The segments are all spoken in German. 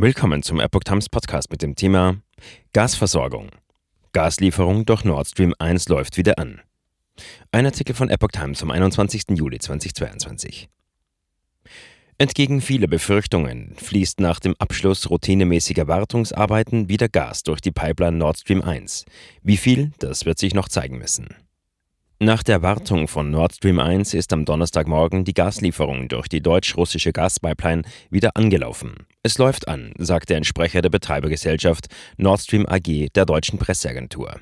Willkommen zum Epoch Times Podcast mit dem Thema Gasversorgung. Gaslieferung durch Nord Stream 1 läuft wieder an. Ein Artikel von Epoch Times vom 21. Juli 2022. Entgegen vieler Befürchtungen fließt nach dem Abschluss routinemäßiger Wartungsarbeiten wieder Gas durch die Pipeline Nord Stream 1. Wie viel, das wird sich noch zeigen müssen. Nach der Wartung von Nord Stream 1 ist am Donnerstagmorgen die Gaslieferung durch die deutsch-russische Gaspipeline wieder angelaufen. Es läuft an, sagte ein Sprecher der Betreibergesellschaft Nord Stream AG der deutschen Presseagentur.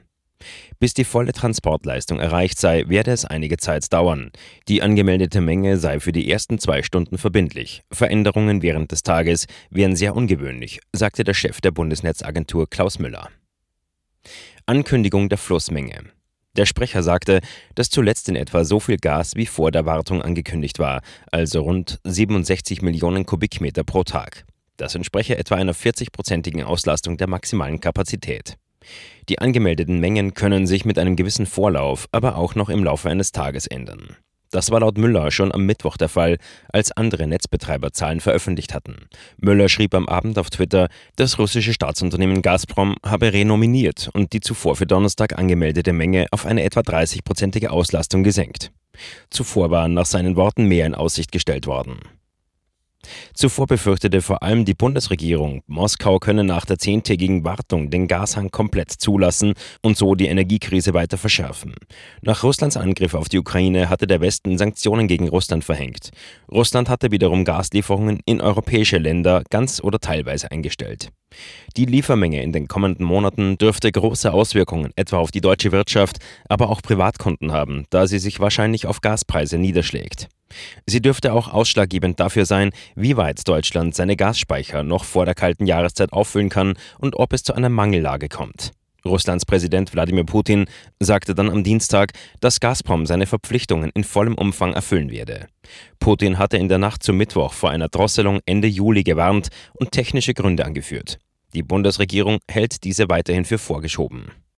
Bis die volle Transportleistung erreicht sei, werde es einige Zeit dauern. Die angemeldete Menge sei für die ersten zwei Stunden verbindlich. Veränderungen während des Tages wären sehr ungewöhnlich, sagte der Chef der Bundesnetzagentur Klaus Müller. Ankündigung der Flussmenge. Der Sprecher sagte, dass zuletzt in etwa so viel Gas wie vor der Wartung angekündigt war, also rund 67 Millionen Kubikmeter pro Tag. Das entspreche etwa einer 40-prozentigen Auslastung der maximalen Kapazität. Die angemeldeten Mengen können sich mit einem gewissen Vorlauf, aber auch noch im Laufe eines Tages ändern. Das war laut Müller schon am Mittwoch der Fall, als andere Netzbetreiber Zahlen veröffentlicht hatten. Müller schrieb am Abend auf Twitter, das russische Staatsunternehmen Gazprom habe renominiert und die zuvor für Donnerstag angemeldete Menge auf eine etwa 30-prozentige Auslastung gesenkt. Zuvor waren nach seinen Worten mehr in Aussicht gestellt worden. Zuvor befürchtete vor allem die Bundesregierung, Moskau könne nach der zehntägigen Wartung den Gashang komplett zulassen und so die Energiekrise weiter verschärfen. Nach Russlands Angriff auf die Ukraine hatte der Westen Sanktionen gegen Russland verhängt. Russland hatte wiederum Gaslieferungen in europäische Länder ganz oder teilweise eingestellt. Die Liefermenge in den kommenden Monaten dürfte große Auswirkungen etwa auf die deutsche Wirtschaft, aber auch Privatkunden haben, da sie sich wahrscheinlich auf Gaspreise niederschlägt. Sie dürfte auch ausschlaggebend dafür sein, wie weit Deutschland seine Gasspeicher noch vor der kalten Jahreszeit auffüllen kann und ob es zu einer Mangellage kommt. Russlands Präsident Wladimir Putin sagte dann am Dienstag, dass Gazprom seine Verpflichtungen in vollem Umfang erfüllen werde. Putin hatte in der Nacht zum Mittwoch vor einer Drosselung Ende Juli gewarnt und technische Gründe angeführt. Die Bundesregierung hält diese weiterhin für vorgeschoben.